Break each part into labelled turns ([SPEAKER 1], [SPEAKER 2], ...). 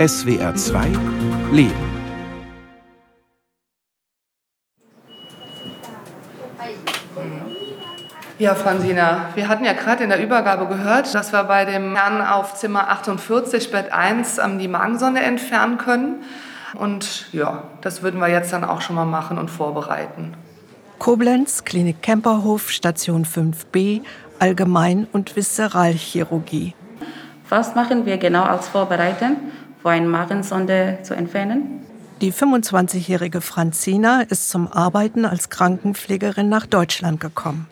[SPEAKER 1] SWR 2 Leben.
[SPEAKER 2] Ja, Fransina, wir hatten ja gerade in der Übergabe gehört, dass wir bei dem Herrn auf Zimmer 48, Bett 1, die Magensonde entfernen können. Und ja, das würden wir jetzt dann auch schon mal machen und vorbereiten.
[SPEAKER 3] Koblenz, Klinik Kemperhof, Station 5b, Allgemein- und Viszeralchirurgie.
[SPEAKER 4] Was machen wir genau als Vorbereitung, vor eine Magensonde zu entfernen?
[SPEAKER 3] Die 25-jährige Franzina ist zum Arbeiten als Krankenpflegerin nach Deutschland gekommen.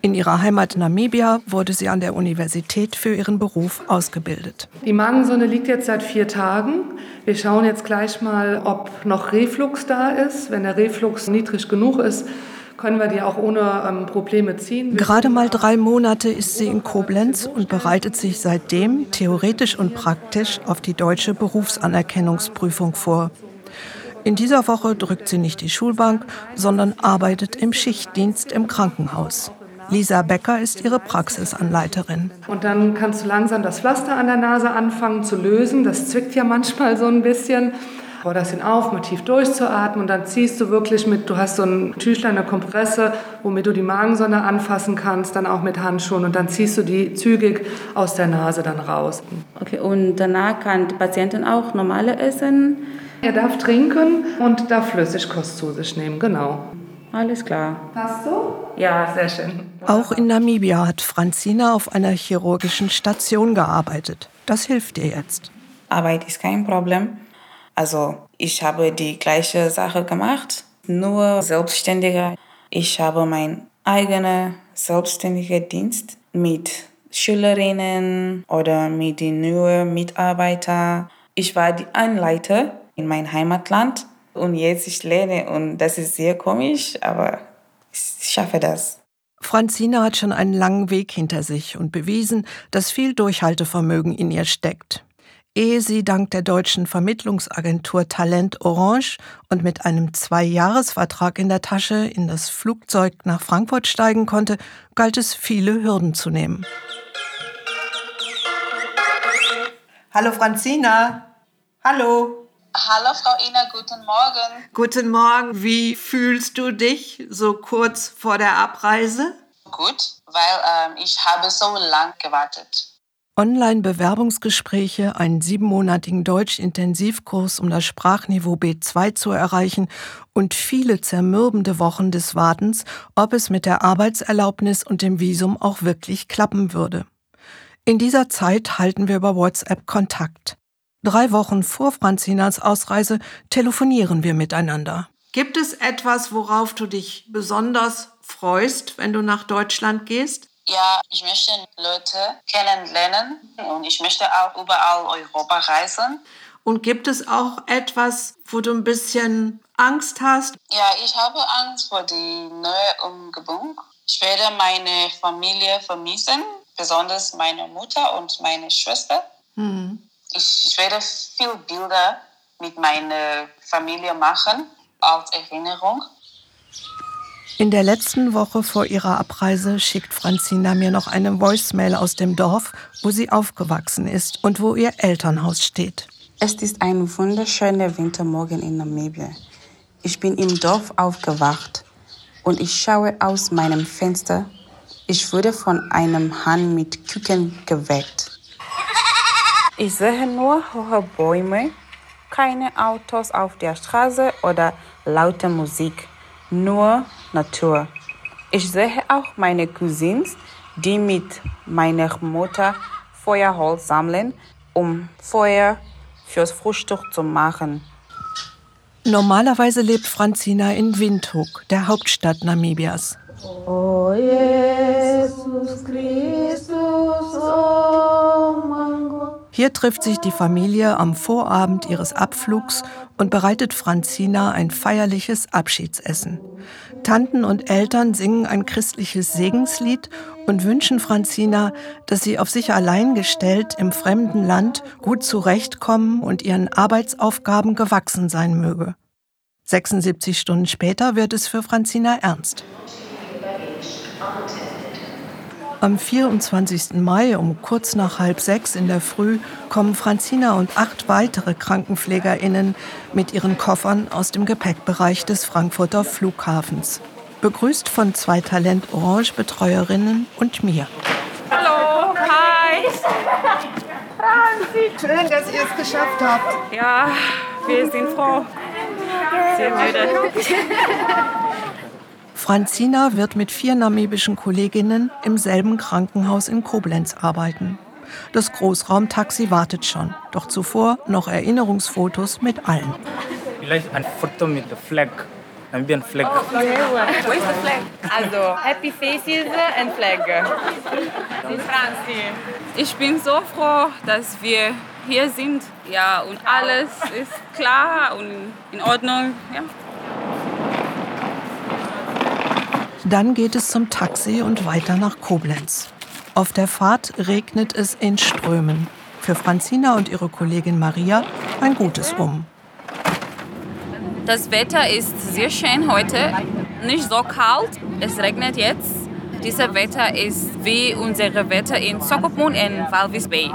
[SPEAKER 3] In ihrer Heimat Namibia wurde sie an der Universität für ihren Beruf ausgebildet.
[SPEAKER 2] Die Magensonde liegt jetzt seit vier Tagen. Wir schauen jetzt gleich mal, ob noch Reflux da ist. Wenn der Reflux niedrig genug ist, können wir die auch ohne ähm, Probleme ziehen.
[SPEAKER 3] Gerade mal drei Monate ist sie in Koblenz und bereitet sich seitdem theoretisch und praktisch auf die deutsche Berufsanerkennungsprüfung vor. In dieser Woche drückt sie nicht die Schulbank, sondern arbeitet im Schichtdienst im Krankenhaus. Lisa Becker ist ihre Praxisanleiterin.
[SPEAKER 2] Und dann kannst du langsam das Pflaster an der Nase anfangen zu lösen. Das zwickt ja manchmal so ein bisschen. Bau das hin auf, mal tief durchzuatmen und dann ziehst du wirklich mit, du hast so ein Tüchlein, eine Kompresse, womit du die Magensonde anfassen kannst, dann auch mit Handschuhen und dann ziehst du die zügig aus der Nase dann raus.
[SPEAKER 4] Okay, und danach kann die Patientin auch normale essen?
[SPEAKER 2] Er darf trinken und darf Flüssigkost zu sich nehmen, genau.
[SPEAKER 4] Alles klar.
[SPEAKER 2] Passt so?
[SPEAKER 4] Ja, sehr schön.
[SPEAKER 3] Auch in Namibia hat Franzina auf einer chirurgischen Station gearbeitet. Das hilft ihr jetzt.
[SPEAKER 5] Arbeit ist kein Problem. Also ich habe die gleiche Sache gemacht, nur selbstständiger. Ich habe meinen eigenen selbstständigen Dienst mit Schülerinnen oder mit den neuen Mitarbeitern. Ich war die Anleiter in mein Heimatland und jetzt ich lerne und das ist sehr komisch, aber ich schaffe das.
[SPEAKER 3] Franzina hat schon einen langen Weg hinter sich und bewiesen, dass viel Durchhaltevermögen in ihr steckt. Ehe sie dank der deutschen Vermittlungsagentur Talent Orange und mit einem Zwei-Jahres-Vertrag in der Tasche in das Flugzeug nach Frankfurt steigen konnte, galt es, viele Hürden zu nehmen.
[SPEAKER 6] Hallo Franzina. Hallo.
[SPEAKER 7] Hallo Frau Ina, guten Morgen.
[SPEAKER 6] Guten Morgen. Wie fühlst du dich so kurz vor der Abreise?
[SPEAKER 7] Gut, weil ähm, ich habe so lange gewartet.
[SPEAKER 3] Online-Bewerbungsgespräche, einen siebenmonatigen Deutsch-Intensivkurs, um das Sprachniveau B2 zu erreichen und viele zermürbende Wochen des Wartens, ob es mit der Arbeitserlaubnis und dem Visum auch wirklich klappen würde. In dieser Zeit halten wir über WhatsApp Kontakt. Drei Wochen vor Franzinas Ausreise telefonieren wir miteinander.
[SPEAKER 6] Gibt es etwas, worauf du dich besonders freust, wenn du nach Deutschland gehst?
[SPEAKER 7] Ja, ich möchte Leute kennenlernen und ich möchte auch überall Europa reisen.
[SPEAKER 6] Und gibt es auch etwas, wo du ein bisschen Angst hast?
[SPEAKER 7] Ja, ich habe Angst vor die neue Umgebung. Ich werde meine Familie vermissen, besonders meine Mutter und meine Schwester. Hm. Ich, ich werde viele Bilder mit meiner Familie machen als Erinnerung.
[SPEAKER 3] In der letzten Woche vor ihrer Abreise schickt Franzina mir noch eine Voicemail aus dem Dorf, wo sie aufgewachsen ist und wo ihr Elternhaus steht.
[SPEAKER 5] Es ist ein wunderschöner Wintermorgen in Namibia. Ich bin im Dorf aufgewacht und ich schaue aus meinem Fenster. Ich wurde von einem Hahn mit Küken geweckt. Ich sehe nur hohe Bäume, keine Autos auf der Straße oder laute Musik nur Natur. Ich sehe auch meine Cousins, die mit meiner Mutter Feuerholz sammeln, um Feuer fürs Frühstück zu machen.
[SPEAKER 3] Normalerweise lebt Franzina in Windhoek, der Hauptstadt Namibias.
[SPEAKER 8] Oh Jesus Christus, oh.
[SPEAKER 3] Hier trifft sich die Familie am Vorabend ihres Abflugs und bereitet Franzina ein feierliches Abschiedsessen. Tanten und Eltern singen ein christliches Segenslied und wünschen Franzina, dass sie auf sich allein gestellt im fremden Land gut zurechtkommen und ihren Arbeitsaufgaben gewachsen sein möge. 76 Stunden später wird es für Franzina ernst. Am 24. Mai um kurz nach halb sechs in der Früh kommen Franzina und acht weitere KrankenpflegerInnen mit ihren Koffern aus dem Gepäckbereich des Frankfurter Flughafens. Begrüßt von zwei Talent Orange Betreuerinnen und mir.
[SPEAKER 9] Hallo, hi.
[SPEAKER 10] Franzi, schön, dass ihr es geschafft habt.
[SPEAKER 9] Ja, wir sind froh. Sehr müde.
[SPEAKER 3] Franzina wird mit vier namibischen Kolleginnen im selben Krankenhaus in Koblenz arbeiten. Das Großraumtaxi wartet schon, doch zuvor noch Erinnerungsfotos mit allen.
[SPEAKER 11] Vielleicht ein Foto mit der Flag. Namibian Flag.
[SPEAKER 9] Oh, Wo ist der Flag? Also, Happy Faces and Flag. Franzi. Ich bin so froh, dass wir hier sind. Ja, und alles ist klar und in Ordnung. Ja.
[SPEAKER 3] Dann geht es zum Taxi und weiter nach Koblenz. Auf der Fahrt regnet es in Strömen. Für Franzina und ihre Kollegin Maria ein gutes Um.
[SPEAKER 12] Das Wetter ist sehr schön heute. Nicht so kalt. Es regnet jetzt. Dieses Wetter ist wie unser Wetter in Sokopmund und Walvis Bay.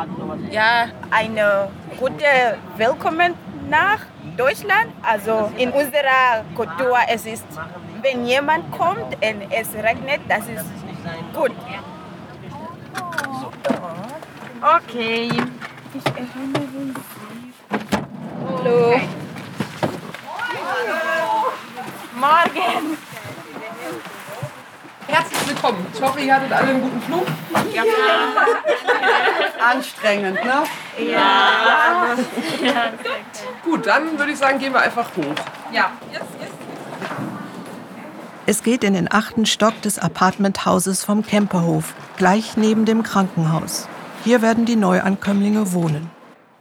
[SPEAKER 13] Ja, eine gute Willkommen nach Deutschland. Also in unserer Kultur es ist, wenn jemand kommt und es regnet, das ist gut.
[SPEAKER 9] Okay.
[SPEAKER 13] Ich erinnere mich.
[SPEAKER 9] Hallo. Morgen.
[SPEAKER 10] Herzlich willkommen. Ich hoffe, ihr hattet alle einen guten Flug.
[SPEAKER 9] Ja.
[SPEAKER 10] Anstrengend, ne?
[SPEAKER 9] Ja.
[SPEAKER 10] Gut, dann würde ich sagen, gehen wir einfach hoch.
[SPEAKER 9] Ja. Yes.
[SPEAKER 3] Es geht in den achten Stock des Apartmenthauses vom Kemperhof, gleich neben dem Krankenhaus. Hier werden die Neuankömmlinge wohnen.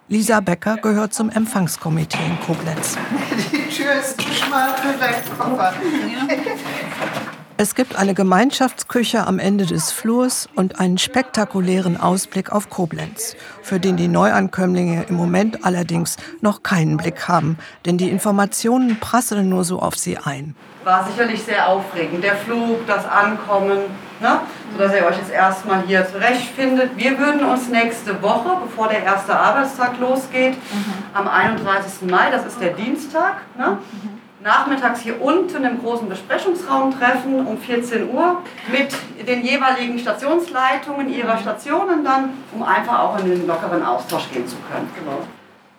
[SPEAKER 3] Lisa Becker gehört zum Empfangskomitee in Koblenz.
[SPEAKER 10] Die Tür ist zu schmal für deinen Koffer.
[SPEAKER 3] Es gibt eine Gemeinschaftsküche am Ende des Flurs und einen spektakulären Ausblick auf Koblenz, für den die Neuankömmlinge im Moment allerdings noch keinen Blick haben, denn die Informationen prasseln nur so auf sie ein.
[SPEAKER 14] War sicherlich sehr aufregend, der Flug, das Ankommen, ne? sodass ihr euch jetzt erstmal hier zurechtfindet. Wir würden uns nächste Woche, bevor der erste Arbeitstag losgeht, am 31. Mai, das ist der Dienstag, ne? Nachmittags hier unten im großen Besprechungsraum treffen um 14 Uhr mit den jeweiligen Stationsleitungen ihrer Stationen dann, um einfach auch in den lockeren Austausch gehen zu können.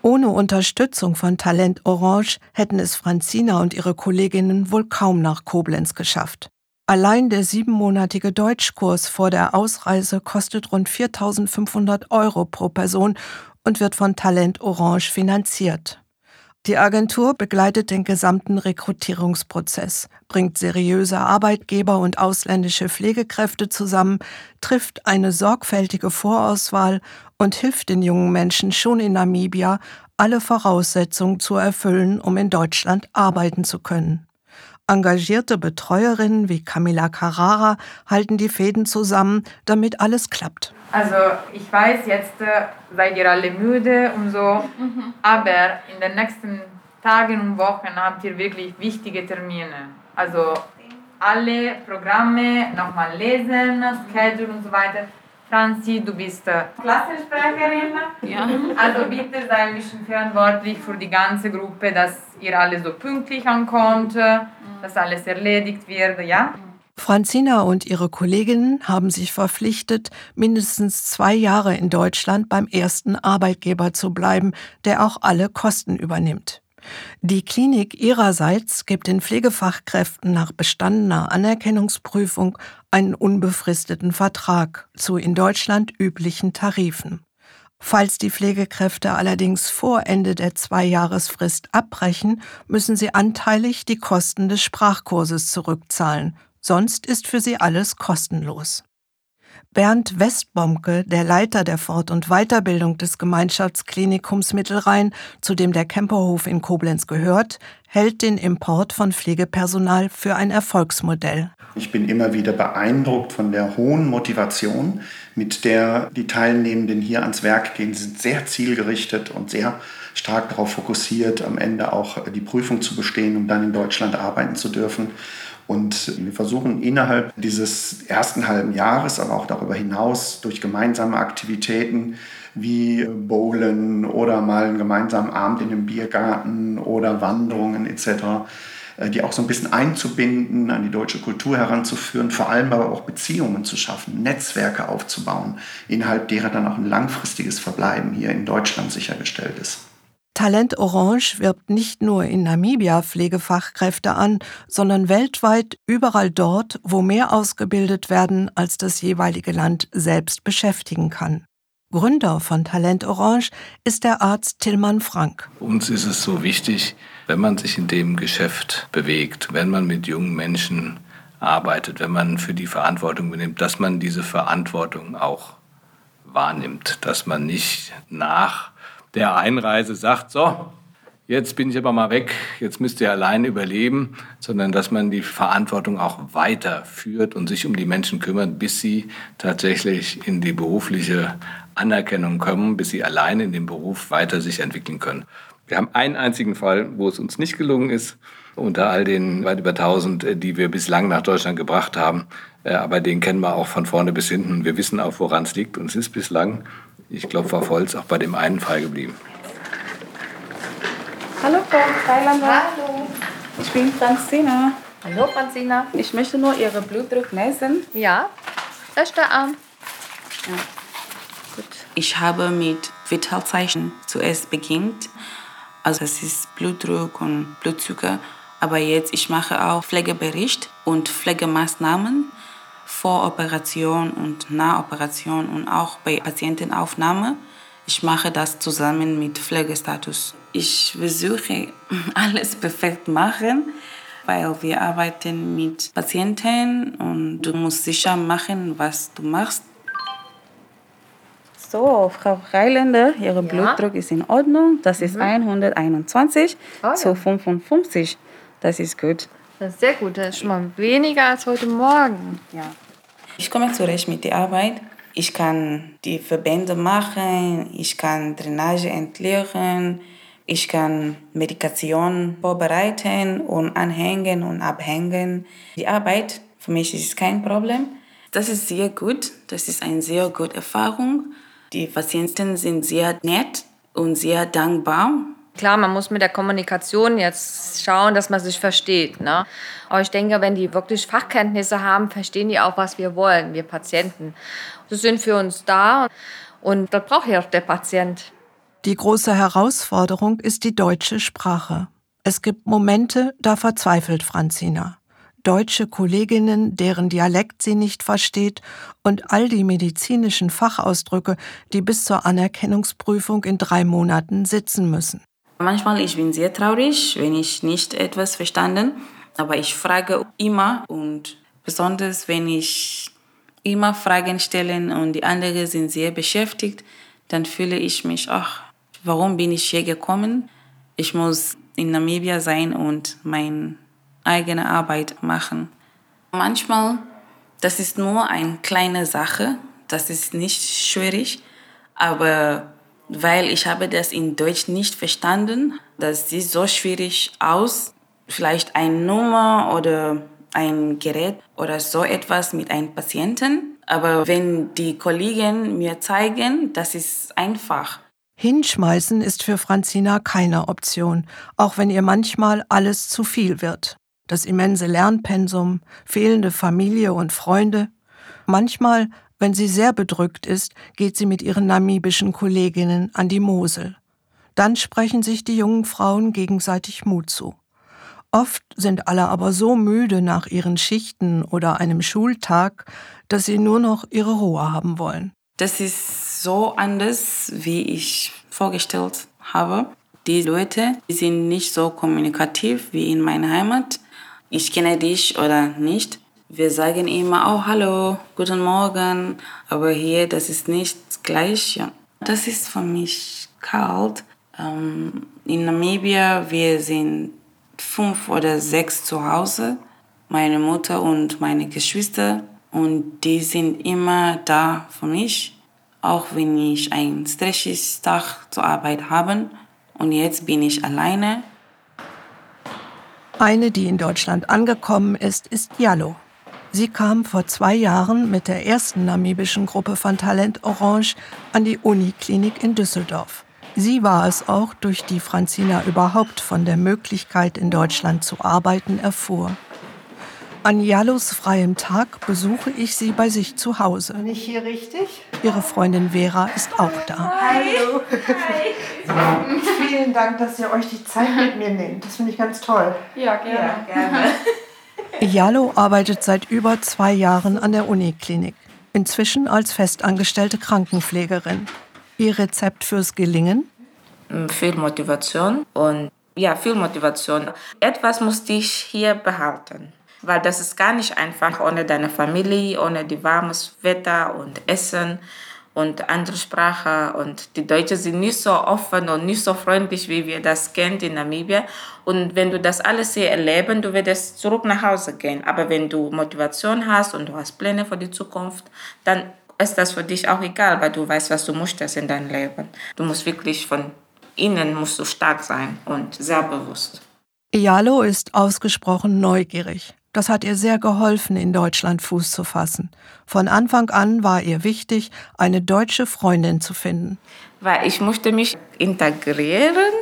[SPEAKER 3] Ohne Unterstützung von Talent Orange hätten es Franzina und ihre Kolleginnen wohl kaum nach Koblenz geschafft. Allein der siebenmonatige Deutschkurs vor der Ausreise kostet rund 4.500 Euro pro Person und wird von Talent Orange finanziert. Die Agentur begleitet den gesamten Rekrutierungsprozess, bringt seriöse Arbeitgeber und ausländische Pflegekräfte zusammen, trifft eine sorgfältige Vorauswahl und hilft den jungen Menschen schon in Namibia, alle Voraussetzungen zu erfüllen, um in Deutschland arbeiten zu können. Engagierte Betreuerinnen wie Camilla Carrara halten die Fäden zusammen, damit alles klappt.
[SPEAKER 9] Also ich weiß, jetzt äh, seid ihr alle müde und so, aber in den nächsten Tagen und Wochen habt ihr wirklich wichtige Termine. Also alle Programme nochmal lesen, Schedule und so weiter. Franzi, du bist äh, Klassensprecherin.
[SPEAKER 12] Ja.
[SPEAKER 9] Also bitte sei ein bisschen verantwortlich für die ganze Gruppe, dass ihr alle so pünktlich ankommt, dass alles erledigt wird, ja?
[SPEAKER 3] Franzina und ihre Kolleginnen haben sich verpflichtet, mindestens zwei Jahre in Deutschland beim ersten Arbeitgeber zu bleiben, der auch alle Kosten übernimmt. Die Klinik ihrerseits gibt den Pflegefachkräften nach bestandener Anerkennungsprüfung einen unbefristeten Vertrag zu in Deutschland üblichen Tarifen. Falls die Pflegekräfte allerdings vor Ende der Zweijahresfrist abbrechen, müssen sie anteilig die Kosten des Sprachkurses zurückzahlen, sonst ist für sie alles kostenlos. Bernd Westbomke, der Leiter der Fort- und Weiterbildung des Gemeinschaftsklinikums Mittelrhein, zu dem der Kemperhof in Koblenz gehört, hält den Import von Pflegepersonal für ein Erfolgsmodell.
[SPEAKER 15] Ich bin immer wieder beeindruckt von der hohen Motivation, mit der die Teilnehmenden hier ans Werk gehen. Sie sind sehr zielgerichtet und sehr stark darauf fokussiert, am Ende auch die Prüfung zu bestehen, um dann in Deutschland arbeiten zu dürfen. Und wir versuchen innerhalb dieses ersten halben Jahres, aber auch darüber hinaus durch gemeinsame Aktivitäten wie Bowlen oder mal einen gemeinsamen Abend in einem Biergarten oder Wanderungen etc., äh, die auch so ein bisschen einzubinden, an die deutsche Kultur heranzuführen, vor allem aber auch Beziehungen zu schaffen, Netzwerke aufzubauen, innerhalb derer dann auch ein langfristiges Verbleiben hier in Deutschland sichergestellt ist.
[SPEAKER 3] Talent Orange wirbt nicht nur in Namibia Pflegefachkräfte an, sondern weltweit überall dort, wo mehr ausgebildet werden, als das jeweilige Land selbst beschäftigen kann. Gründer von Talent Orange ist der Arzt Tillmann Frank.
[SPEAKER 16] Uns ist es so wichtig, wenn man sich in dem Geschäft bewegt, wenn man mit jungen Menschen arbeitet, wenn man für die Verantwortung benimmt, dass man diese Verantwortung auch wahrnimmt, dass man nicht nach der Einreise sagt, so, jetzt bin ich aber mal weg, jetzt müsst ihr allein überleben, sondern dass man die Verantwortung auch weiterführt und sich um die Menschen kümmert, bis sie tatsächlich in die berufliche Anerkennung kommen, bis sie allein in dem Beruf weiter sich entwickeln können. Wir haben einen einzigen Fall, wo es uns nicht gelungen ist, unter all den weit über 1000, die wir bislang nach Deutschland gebracht haben. Äh, aber den kennen wir auch von vorne bis hinten. Wir wissen auch, woran es liegt. Und es ist bislang ich glaube, Frau Volz auch bei dem einen Fall geblieben.
[SPEAKER 17] Hallo Frau Thailander. Hallo. Ich bin Franzina. Hallo Franzina. Ich möchte nur Ihre Blutdruck messen.
[SPEAKER 18] Ja, rechter Arm.
[SPEAKER 5] Ja. Gut. Ich habe mit Vitalzeichen zuerst beginnt. Also das ist Blutdruck und Blutzucker. Aber jetzt ich mache auch Pflegebericht und Pflegemaßnahmen vor Operation und nach Operation und auch bei Patientenaufnahme. Ich mache das zusammen mit Pflegestatus. Ich versuche alles perfekt machen, weil wir arbeiten mit Patienten und du musst sicher machen, was du machst.
[SPEAKER 17] So, Frau Freiländer, Ihr ja. Blutdruck ist in Ordnung. Das ist mhm. 121 oh, ja. zu 55. Das ist gut.
[SPEAKER 18] Das ist sehr gut. Das ist schon mal weniger als heute Morgen.
[SPEAKER 5] Ja. Ich komme zurecht mit der Arbeit. Ich kann die Verbände machen, ich kann Drainage entleeren, ich kann Medikation vorbereiten und anhängen und abhängen. Die Arbeit für mich ist kein Problem. Das ist sehr gut. Das ist eine sehr gute Erfahrung. Die Patienten sind sehr nett und sehr dankbar.
[SPEAKER 18] Klar, man muss mit der Kommunikation jetzt schauen, dass man sich versteht. Ne? Aber ich denke, wenn die wirklich Fachkenntnisse haben, verstehen die auch, was wir wollen, wir Patienten. Sie sind für uns da und das braucht ja auch der Patient.
[SPEAKER 3] Die große Herausforderung ist die deutsche Sprache. Es gibt Momente, da verzweifelt Franzina. Deutsche Kolleginnen, deren Dialekt sie nicht versteht und all die medizinischen Fachausdrücke, die bis zur Anerkennungsprüfung in drei Monaten sitzen müssen.
[SPEAKER 5] Manchmal ich bin sehr traurig, wenn ich nicht etwas verstanden, aber ich frage immer und besonders wenn ich immer Fragen stelle und die anderen sind sehr beschäftigt, dann fühle ich mich, ach, warum bin ich hier gekommen? Ich muss in Namibia sein und meine eigene Arbeit machen. Manchmal, das ist nur eine kleine Sache, das ist nicht schwierig, aber weil ich habe das in Deutsch nicht verstanden. Das sieht so schwierig aus. Vielleicht eine Nummer oder ein Gerät oder so etwas mit einem Patienten. Aber wenn die Kollegen mir zeigen, das ist einfach.
[SPEAKER 3] Hinschmeißen ist für Franzina keine Option, auch wenn ihr manchmal alles zu viel wird. Das immense Lernpensum, fehlende Familie und Freunde. Manchmal wenn sie sehr bedrückt ist, geht sie mit ihren namibischen Kolleginnen an die Mosel. Dann sprechen sich die jungen Frauen gegenseitig Mut zu. Oft sind alle aber so müde nach ihren Schichten oder einem Schultag, dass sie nur noch ihre Ruhe haben wollen.
[SPEAKER 5] Das ist so anders, wie ich vorgestellt habe. Die Leute sind nicht so kommunikativ wie in meiner Heimat. Ich kenne dich oder nicht. Wir sagen immer, oh, hallo, guten Morgen, aber hier, das ist nicht gleich. Das ist für mich kalt. Ähm, in Namibia, wir sind fünf oder sechs zu Hause, meine Mutter und meine Geschwister, und die sind immer da für mich, auch wenn ich ein stressiges Tag zur Arbeit habe. Und jetzt bin ich alleine
[SPEAKER 3] Eine, die in Deutschland angekommen ist, ist Jallo. Sie kam vor zwei Jahren mit der ersten namibischen Gruppe von Talent Orange an die Uniklinik in Düsseldorf. Sie war es auch, durch die Franzina überhaupt von der Möglichkeit, in Deutschland zu arbeiten, erfuhr. An Jallos freiem Tag besuche ich sie bei sich zu Hause.
[SPEAKER 10] Bin ich hier richtig?
[SPEAKER 3] Ihre Freundin Vera ist auch da.
[SPEAKER 10] Hallo. Hi. Vielen Dank, dass ihr euch die Zeit mit mir nehmt. Das finde ich ganz toll.
[SPEAKER 9] Ja, gerne. Ja, gerne.
[SPEAKER 3] Jallo arbeitet seit über zwei Jahren an der Uniklinik, inzwischen als festangestellte Krankenpflegerin. Ihr Rezept fürs Gelingen?
[SPEAKER 19] Viel Motivation und ja, viel Motivation. Etwas musste ich hier behalten, weil das ist gar nicht einfach ohne deine Familie, ohne die warmes Wetter und Essen und andere Sprache. Und die Deutschen sind nicht so offen und nicht so freundlich, wie wir das kennen in Namibia. Und wenn du das alles hier erleben, du wirst zurück nach Hause gehen. Aber wenn du Motivation hast und du hast Pläne für die Zukunft, dann ist das für dich auch egal, weil du weißt, was du möchtest in deinem Leben. Du musst wirklich von innen musst du stark sein und sehr bewusst.
[SPEAKER 3] Ialo ist ausgesprochen neugierig. Das hat ihr sehr geholfen, in Deutschland Fuß zu fassen. Von Anfang an war ihr wichtig, eine deutsche Freundin zu finden.
[SPEAKER 19] Weil ich musste mich integrieren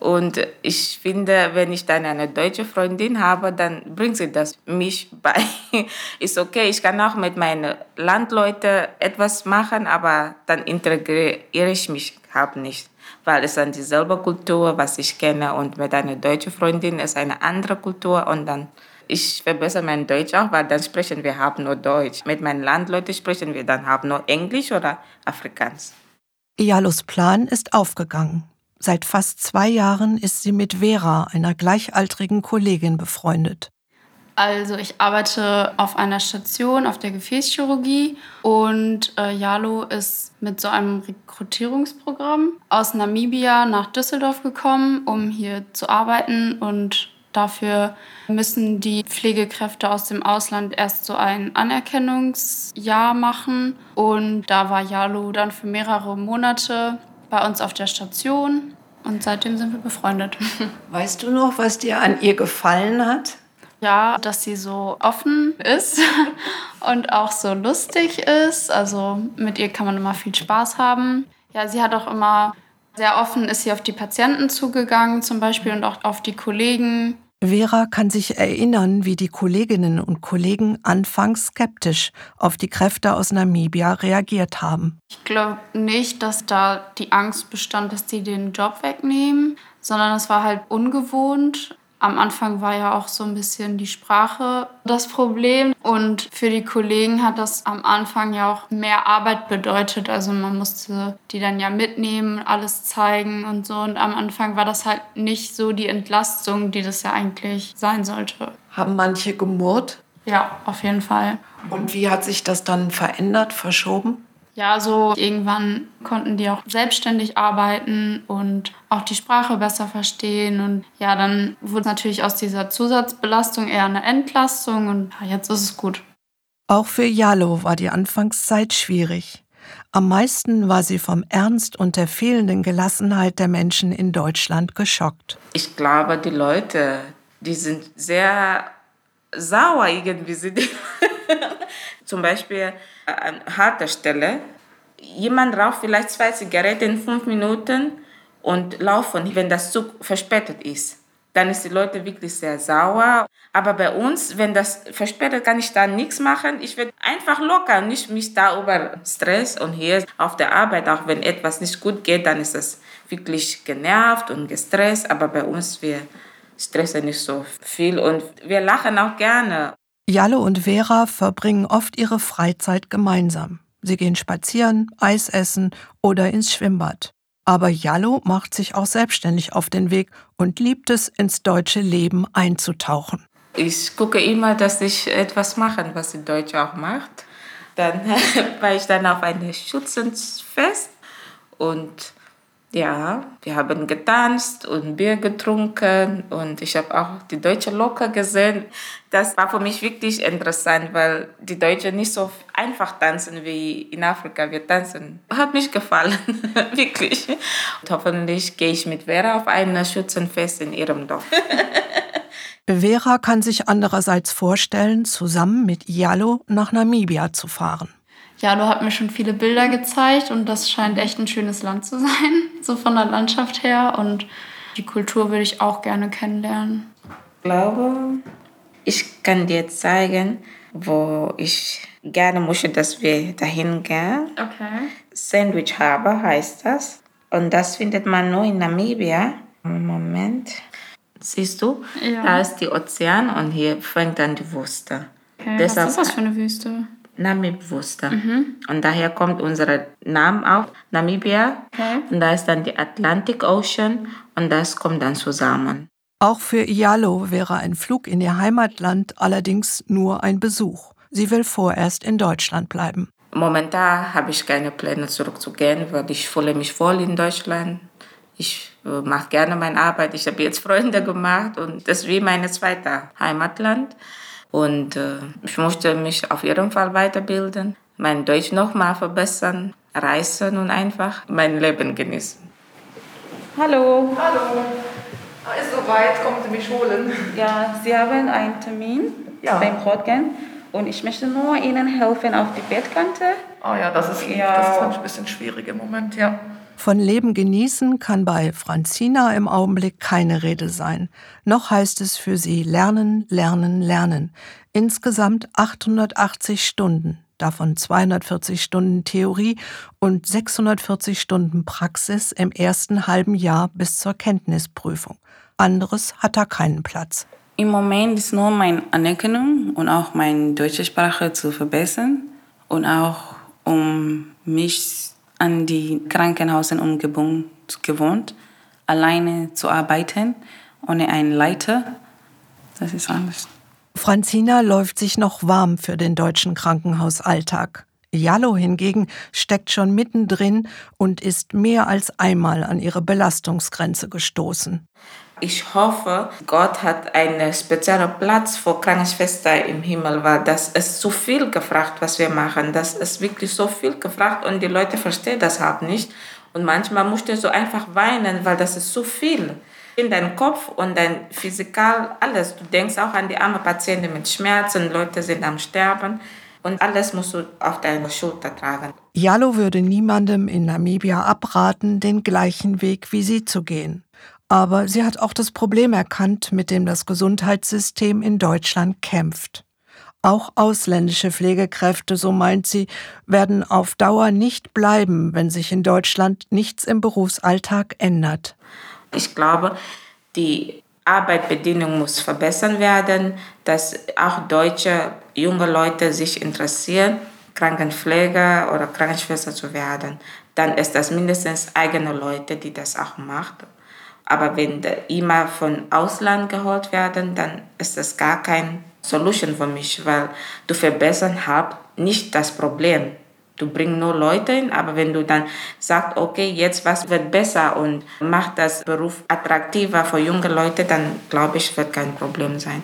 [SPEAKER 19] und ich finde, wenn ich dann eine deutsche Freundin habe, dann bringt sie das mich bei. Ist okay, ich kann auch mit meinen Landleuten etwas machen, aber dann integriere ich mich halt nicht. Weil es dann dieselbe Kultur, was ich kenne und mit einer deutschen Freundin ist eine andere Kultur und dann ich verbessere mein Deutsch auch, weil dann sprechen wir halt nur Deutsch. Mit meinen Landleuten sprechen wir dann halt nur Englisch oder Afrikaans.
[SPEAKER 3] Iyalos Plan ist aufgegangen. Seit fast zwei Jahren ist sie mit Vera, einer gleichaltrigen Kollegin, befreundet.
[SPEAKER 20] Also ich arbeite auf einer Station auf der Gefäßchirurgie und äh, Jalo ist mit so einem Rekrutierungsprogramm aus Namibia nach Düsseldorf gekommen, um hier zu arbeiten und Dafür müssen die Pflegekräfte aus dem Ausland erst so ein Anerkennungsjahr machen. Und da war Jalu dann für mehrere Monate bei uns auf der Station. Und seitdem sind wir befreundet.
[SPEAKER 6] Weißt du noch, was dir an ihr gefallen hat?
[SPEAKER 20] Ja, dass sie so offen ist und auch so lustig ist. Also mit ihr kann man immer viel Spaß haben. Ja, sie hat auch immer sehr offen ist sie auf die Patienten zugegangen zum Beispiel und auch auf die Kollegen.
[SPEAKER 3] Vera kann sich erinnern, wie die Kolleginnen und Kollegen anfangs skeptisch auf die Kräfte aus Namibia reagiert haben.
[SPEAKER 20] Ich glaube nicht, dass da die Angst bestand, dass die den Job wegnehmen, sondern es war halt ungewohnt. Am Anfang war ja auch so ein bisschen die Sprache das Problem. Und für die Kollegen hat das am Anfang ja auch mehr Arbeit bedeutet. Also man musste die dann ja mitnehmen, alles zeigen und so. Und am Anfang war das halt nicht so die Entlastung, die das ja eigentlich sein sollte.
[SPEAKER 6] Haben manche gemurrt?
[SPEAKER 20] Ja, auf jeden Fall.
[SPEAKER 6] Und wie hat sich das dann verändert, verschoben?
[SPEAKER 20] Ja, so irgendwann konnten die auch selbstständig arbeiten und auch die Sprache besser verstehen. Und ja, dann wurde natürlich aus dieser Zusatzbelastung eher eine Entlastung und ja, jetzt ist es gut.
[SPEAKER 3] Auch für Jalo war die Anfangszeit schwierig. Am meisten war sie vom Ernst und der fehlenden Gelassenheit der Menschen in Deutschland geschockt.
[SPEAKER 19] Ich glaube, die Leute, die sind sehr sauer irgendwie. Sind Zum Beispiel an harter Stelle. Jemand raucht vielleicht zwei Zigaretten in fünf Minuten und laufen, wenn das Zug verspätet ist. Dann ist die Leute wirklich sehr sauer. Aber bei uns, wenn das verspätet, kann ich da nichts machen. Ich werde einfach locker, nicht mich da über Stress. Und hier auf der Arbeit, auch wenn etwas nicht gut geht, dann ist es wirklich genervt und gestresst. Aber bei uns, wir stressen nicht so viel und wir lachen auch gerne.
[SPEAKER 3] Jalle und Vera verbringen oft ihre Freizeit gemeinsam. Sie gehen spazieren, Eis essen oder ins Schwimmbad. Aber Jallo macht sich auch selbstständig auf den Weg und liebt es, ins deutsche Leben einzutauchen.
[SPEAKER 19] Ich gucke immer, dass ich etwas mache, was die Deutsche auch macht. Dann war ich dann auf einem Schützenfest und ja, wir haben getanzt und Bier getrunken und ich habe auch die deutsche Locker gesehen. Das war für mich wirklich interessant, weil die Deutschen nicht so einfach tanzen wie in Afrika. Wir tanzen. Hat mich gefallen, wirklich. Und hoffentlich gehe ich mit Vera auf ein Schützenfest in ihrem Dorf.
[SPEAKER 3] Vera kann sich andererseits vorstellen, zusammen mit Yalo nach Namibia zu fahren.
[SPEAKER 20] Yalo hat mir schon viele Bilder gezeigt und das scheint echt ein schönes Land zu sein, so von der Landschaft her. Und die Kultur würde ich auch gerne kennenlernen.
[SPEAKER 19] Ich glaube, ich kann dir zeigen, wo ich gerne möchte, dass wir dahin gehen.
[SPEAKER 20] Okay.
[SPEAKER 19] Sandwich Harbor heißt das. Und das findet man nur in Namibia. Moment. Siehst du?
[SPEAKER 20] Ja.
[SPEAKER 19] Da ist die Ozean und hier fängt dann die Wüste.
[SPEAKER 20] Okay,
[SPEAKER 19] Deshalb-
[SPEAKER 20] was ist das für eine Wüste?
[SPEAKER 19] Namib-Wüste.
[SPEAKER 20] Mhm.
[SPEAKER 19] Und daher kommt unser Name auch, Namibia.
[SPEAKER 20] Okay.
[SPEAKER 19] Und da ist dann die Atlantic Ocean und das kommt dann zusammen.
[SPEAKER 3] Auch für Yalo wäre ein Flug in ihr Heimatland allerdings nur ein Besuch. Sie will vorerst in Deutschland bleiben.
[SPEAKER 19] Momentan habe ich keine Pläne zurückzugehen, weil ich fühle mich wohl in Deutschland. Ich äh, mache gerne meine Arbeit. Ich habe jetzt Freunde gemacht und das ist wie mein zweites Heimatland. Und äh, ich möchte mich auf jeden Fall weiterbilden, mein Deutsch noch mal verbessern, reisen und einfach mein Leben genießen. Hallo.
[SPEAKER 10] Hallo. Ah, Ist soweit, kommen Sie mich holen.
[SPEAKER 5] Ja, Sie haben einen Termin
[SPEAKER 10] Ja.
[SPEAKER 5] beim Rotgehen und ich möchte nur Ihnen helfen auf die Bettkante.
[SPEAKER 10] Oh ja, das ist.
[SPEAKER 5] Ja.
[SPEAKER 10] Das ist ein bisschen schwierig im Moment, ja.
[SPEAKER 3] Von Leben genießen kann bei Franzina im Augenblick keine Rede sein. Noch heißt es für sie lernen, lernen, lernen. Insgesamt 880 Stunden, davon 240 Stunden Theorie und 640 Stunden Praxis im ersten halben Jahr bis zur Kenntnisprüfung. Anderes hat da keinen Platz.
[SPEAKER 5] Im Moment ist nur meine Anerkennung und auch meine deutsche Sprache zu verbessern und auch um mich an die Krankenhausumgebung gewohnt, alleine zu arbeiten, ohne einen Leiter. Das ist alles.
[SPEAKER 3] Franzina läuft sich noch warm für den deutschen Krankenhausalltag. Jallo hingegen steckt schon mittendrin und ist mehr als einmal an ihre Belastungsgrenze gestoßen.
[SPEAKER 19] Ich hoffe, Gott hat einen speziellen Platz für Krankenschwester im Himmel, weil das ist zu viel gefragt, was wir machen. Das ist wirklich so viel gefragt und die Leute verstehen das halt nicht. Und manchmal musst du so einfach weinen, weil das ist zu viel. In deinem Kopf und dein Physikal, alles. Du denkst auch an die armen Patienten mit Schmerzen, Leute sind am Sterben. Und alles musst du auf deine Schulter tragen.
[SPEAKER 3] Jallo würde niemandem in Namibia abraten, den gleichen Weg wie sie zu gehen. Aber sie hat auch das Problem erkannt, mit dem das Gesundheitssystem in Deutschland kämpft. Auch ausländische Pflegekräfte, so meint sie, werden auf Dauer nicht bleiben, wenn sich in Deutschland nichts im Berufsalltag ändert.
[SPEAKER 19] Ich glaube, die Arbeitsbedingungen muss verbessert werden, dass auch deutsche junge Leute sich interessieren, Krankenpfleger oder Krankenschwester zu werden. Dann ist das mindestens eigene Leute, die das auch machen. Aber wenn die immer von Ausland geholt werden, dann ist das gar kein Solution für mich, weil du verbessern halt nicht das Problem. Du bringst nur Leute hin, aber wenn du dann sagst, okay, jetzt was wird besser und macht das Beruf attraktiver für junge Leute, dann glaube ich, wird kein Problem sein.